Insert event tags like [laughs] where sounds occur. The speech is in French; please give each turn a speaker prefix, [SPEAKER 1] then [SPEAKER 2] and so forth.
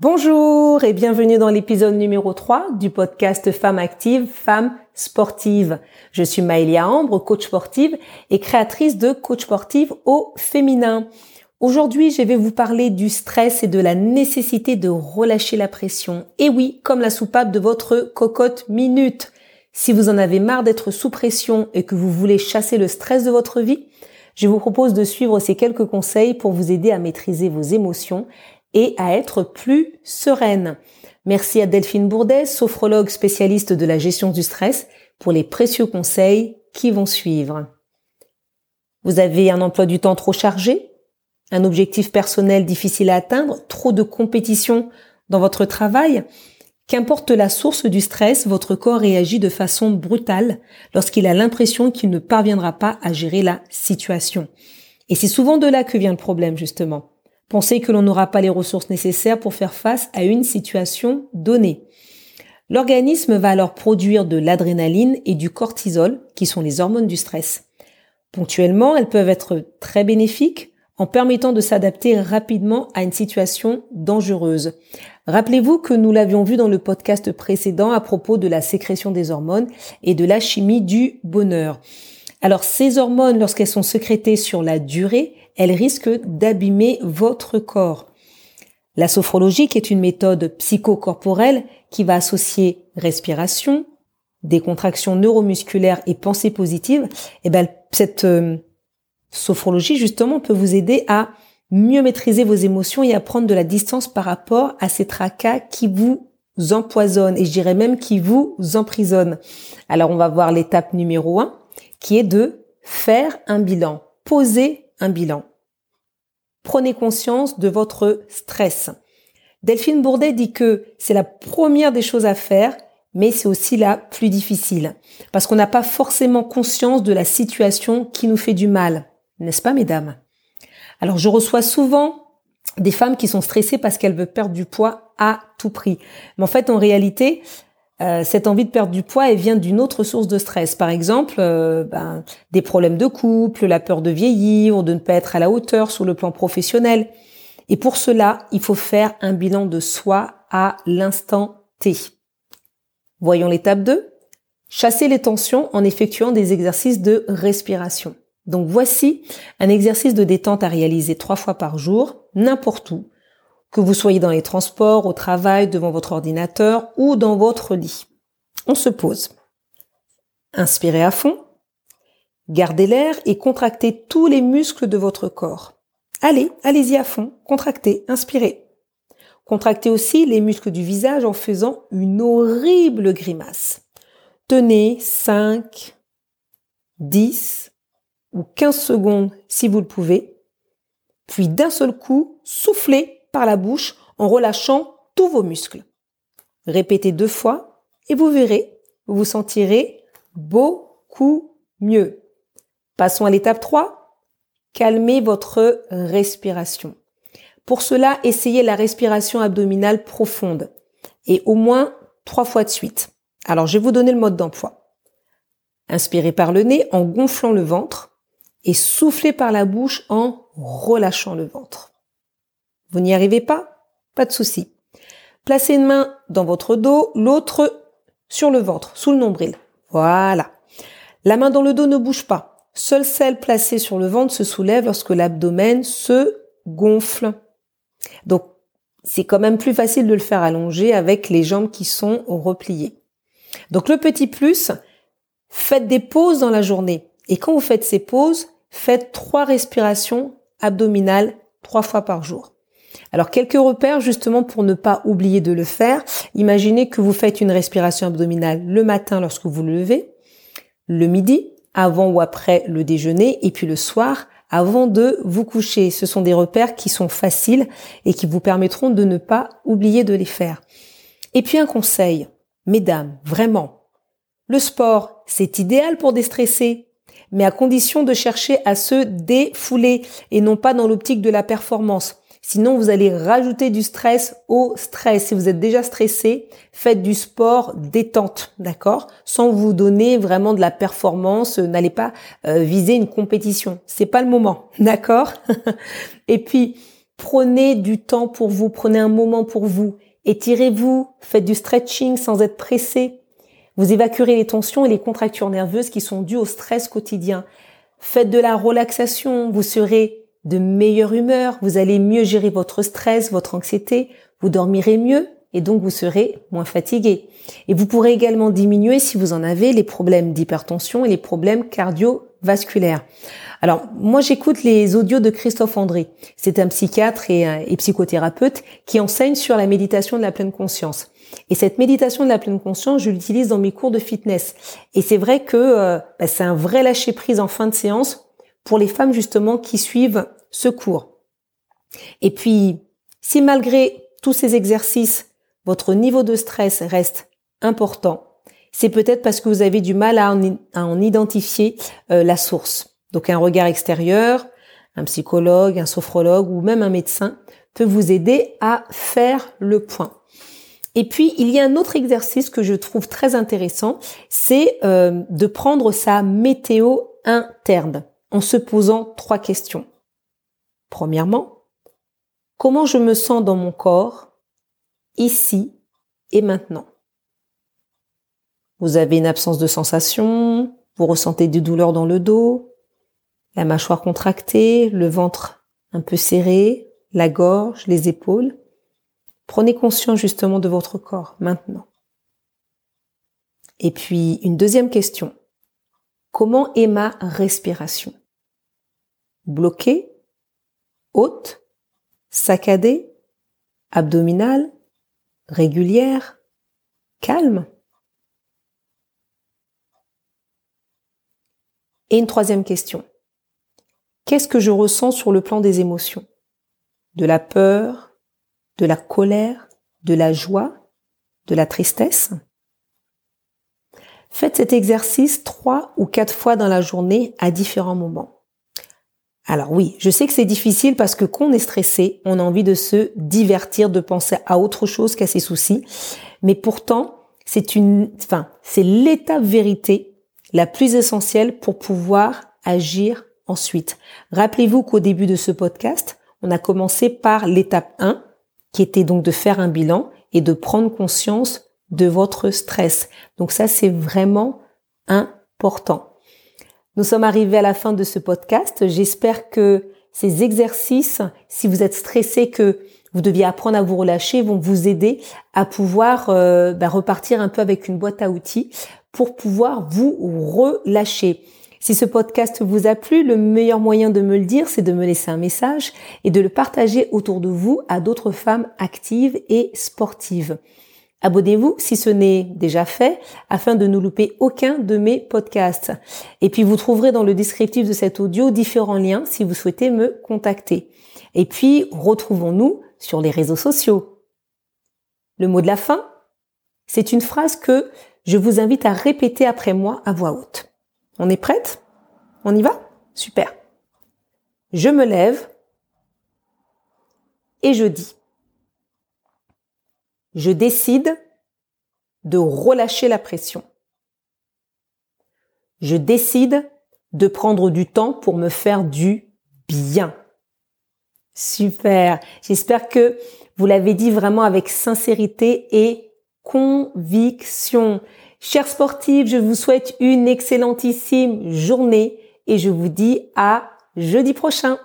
[SPEAKER 1] Bonjour et bienvenue dans l'épisode numéro 3 du podcast Femmes actives, Femmes sportives. Je suis Maëlia Ambre, coach sportive et créatrice de coach sportive au féminin. Aujourd'hui, je vais vous parler du stress et de la nécessité de relâcher la pression. Et oui, comme la soupape de votre cocotte minute. Si vous en avez marre d'être sous pression et que vous voulez chasser le stress de votre vie, je vous propose de suivre ces quelques conseils pour vous aider à maîtriser vos émotions et à être plus sereine. Merci à Delphine Bourdet, sophrologue spécialiste de la gestion du stress, pour les précieux conseils qui vont suivre. Vous avez un emploi du temps trop chargé, un objectif personnel difficile à atteindre, trop de compétition dans votre travail. Qu'importe la source du stress, votre corps réagit de façon brutale lorsqu'il a l'impression qu'il ne parviendra pas à gérer la situation. Et c'est souvent de là que vient le problème, justement. Pensez que l'on n'aura pas les ressources nécessaires pour faire face à une situation donnée. L'organisme va alors produire de l'adrénaline et du cortisol, qui sont les hormones du stress. Ponctuellement, elles peuvent être très bénéfiques en permettant de s'adapter rapidement à une situation dangereuse. Rappelez-vous que nous l'avions vu dans le podcast précédent à propos de la sécrétion des hormones et de la chimie du bonheur. Alors ces hormones, lorsqu'elles sont sécrétées sur la durée, elles risquent d'abîmer votre corps. La sophrologie, qui est une méthode psychocorporelle qui va associer respiration, décontraction neuromusculaire et pensée positive, eh ben, cette euh, sophrologie, justement, peut vous aider à mieux maîtriser vos émotions et à prendre de la distance par rapport à ces tracas qui vous empoisonnent et je dirais même qui vous emprisonnent. Alors, on va voir l'étape numéro un, qui est de faire un bilan, poser un bilan. Prenez conscience de votre stress. Delphine Bourdet dit que c'est la première des choses à faire, mais c'est aussi la plus difficile, parce qu'on n'a pas forcément conscience de la situation qui nous fait du mal, n'est-ce pas mesdames? Alors je reçois souvent des femmes qui sont stressées parce qu'elles veulent perdre du poids à tout prix. Mais en fait, en réalité, euh, cette envie de perdre du poids, vient d'une autre source de stress. Par exemple, euh, ben, des problèmes de couple, la peur de vieillir, ou de ne pas être à la hauteur sur le plan professionnel. Et pour cela, il faut faire un bilan de soi à l'instant T. Voyons l'étape 2. Chasser les tensions en effectuant des exercices de respiration. Donc voici un exercice de détente à réaliser trois fois par jour, n'importe où, que vous soyez dans les transports, au travail, devant votre ordinateur ou dans votre lit. On se pose. Inspirez à fond. Gardez l'air et contractez tous les muscles de votre corps. Allez, allez-y à fond, contractez, inspirez. Contractez aussi les muscles du visage en faisant une horrible grimace. Tenez 5, 10 ou 15 secondes si vous le pouvez. Puis d'un seul coup, soufflez par la bouche en relâchant tous vos muscles. Répétez deux fois et vous verrez, vous vous sentirez beaucoup mieux. Passons à l'étape 3. Calmez votre respiration. Pour cela, essayez la respiration abdominale profonde et au moins trois fois de suite. Alors, je vais vous donner le mode d'emploi. Inspirez par le nez en gonflant le ventre et soufflez par la bouche en relâchant le ventre. Vous n'y arrivez pas? Pas de souci. Placez une main dans votre dos, l'autre sur le ventre, sous le nombril. Voilà. La main dans le dos ne bouge pas. Seule celle placée sur le ventre se soulève lorsque l'abdomen se gonfle. Donc, c'est quand même plus facile de le faire allonger avec les jambes qui sont repliées. Donc, le petit plus, faites des pauses dans la journée. Et quand vous faites ces pauses, faites trois respirations abdominales trois fois par jour. Alors quelques repères justement pour ne pas oublier de le faire. Imaginez que vous faites une respiration abdominale le matin lorsque vous le levez, le midi, avant ou après le déjeuner, et puis le soir avant de vous coucher. Ce sont des repères qui sont faciles et qui vous permettront de ne pas oublier de les faire. Et puis un conseil, mesdames, vraiment, le sport, c'est idéal pour déstresser, mais à condition de chercher à se défouler et non pas dans l'optique de la performance. Sinon, vous allez rajouter du stress au stress. Si vous êtes déjà stressé, faites du sport détente, d'accord? Sans vous donner vraiment de la performance, n'allez pas euh, viser une compétition. C'est pas le moment, [laughs] d'accord? Et puis, Prenez du temps pour vous, prenez un moment pour vous. Étirez-vous, faites du stretching sans être pressé. Vous évacuerez les tensions et les contractures nerveuses qui sont dues au stress quotidien. Faites de la relaxation, vous serez de meilleure humeur, vous allez mieux gérer votre stress, votre anxiété, vous dormirez mieux et donc vous serez moins fatigué. Et vous pourrez également diminuer, si vous en avez, les problèmes d'hypertension et les problèmes cardiovasculaires. Alors, moi, j'écoute les audios de Christophe André. C'est un psychiatre et, et, psychothérapeute qui enseigne sur la méditation de la pleine conscience. Et cette méditation de la pleine conscience, je l'utilise dans mes cours de fitness. Et c'est vrai que euh, bah, c'est un vrai lâcher prise en fin de séance pour les femmes justement qui suivent ce cours. Et puis, si malgré tous ces exercices, votre niveau de stress reste important, c'est peut-être parce que vous avez du mal à en, identifier euh, la source. Donc un regard extérieur, un psychologue, un sophrologue ou même un médecin peut vous aider à faire le point. Et puis, il y a un autre exercice que je trouve très intéressant, c'est euh, de prendre sa météo interne en se posant trois questions. Premièrement, comment je me sens dans mon corps, ici et maintenant? Vous avez une absence de sensation, vous ressentez des douleurs dans le dos, la mâchoire contractée, le ventre un peu serré, la gorge, les épaules. Prenez conscience justement de votre corps maintenant. Et puis une deuxième question. Comment est ma respiration? Bloquée Haute Saccadée Abdominale Régulière Calme Et une troisième question. Qu'est-ce que je ressens sur le plan des émotions? De la peur, de la colère, de la joie, de la tristesse? Faites cet exercice trois ou quatre fois dans la journée à différents moments. Alors oui, je sais que c'est difficile parce que quand on est stressé, on a envie de se divertir, de penser à autre chose qu'à ses soucis. Mais pourtant, c'est une, enfin, c'est l'étape vérité la plus essentielle pour pouvoir agir ensuite. Rappelez-vous qu'au début de ce podcast, on a commencé par l'étape 1, qui était donc de faire un bilan et de prendre conscience de votre stress. Donc ça, c'est vraiment important. Nous sommes arrivés à la fin de ce podcast. J'espère que ces exercices, si vous êtes stressé, que vous deviez apprendre à vous relâcher, vont vous aider à pouvoir euh, bah, repartir un peu avec une boîte à outils pour pouvoir vous relâcher. Si ce podcast vous a plu, le meilleur moyen de me le dire, c'est de me laisser un message et de le partager autour de vous à d'autres femmes actives et sportives. Abonnez-vous si ce n'est déjà fait afin de ne louper aucun de mes podcasts. Et puis vous trouverez dans le descriptif de cet audio différents liens si vous souhaitez me contacter. Et puis retrouvons-nous sur les réseaux sociaux. Le mot de la fin, c'est une phrase que je vous invite à répéter après moi à voix haute. On est prête On y va? Super. Je me lève et je dis. Je décide de relâcher la pression. Je décide de prendre du temps pour me faire du bien. Super. J'espère que vous l'avez dit vraiment avec sincérité et conviction. Chers sportifs, je vous souhaite une excellentissime journée et je vous dis à jeudi prochain.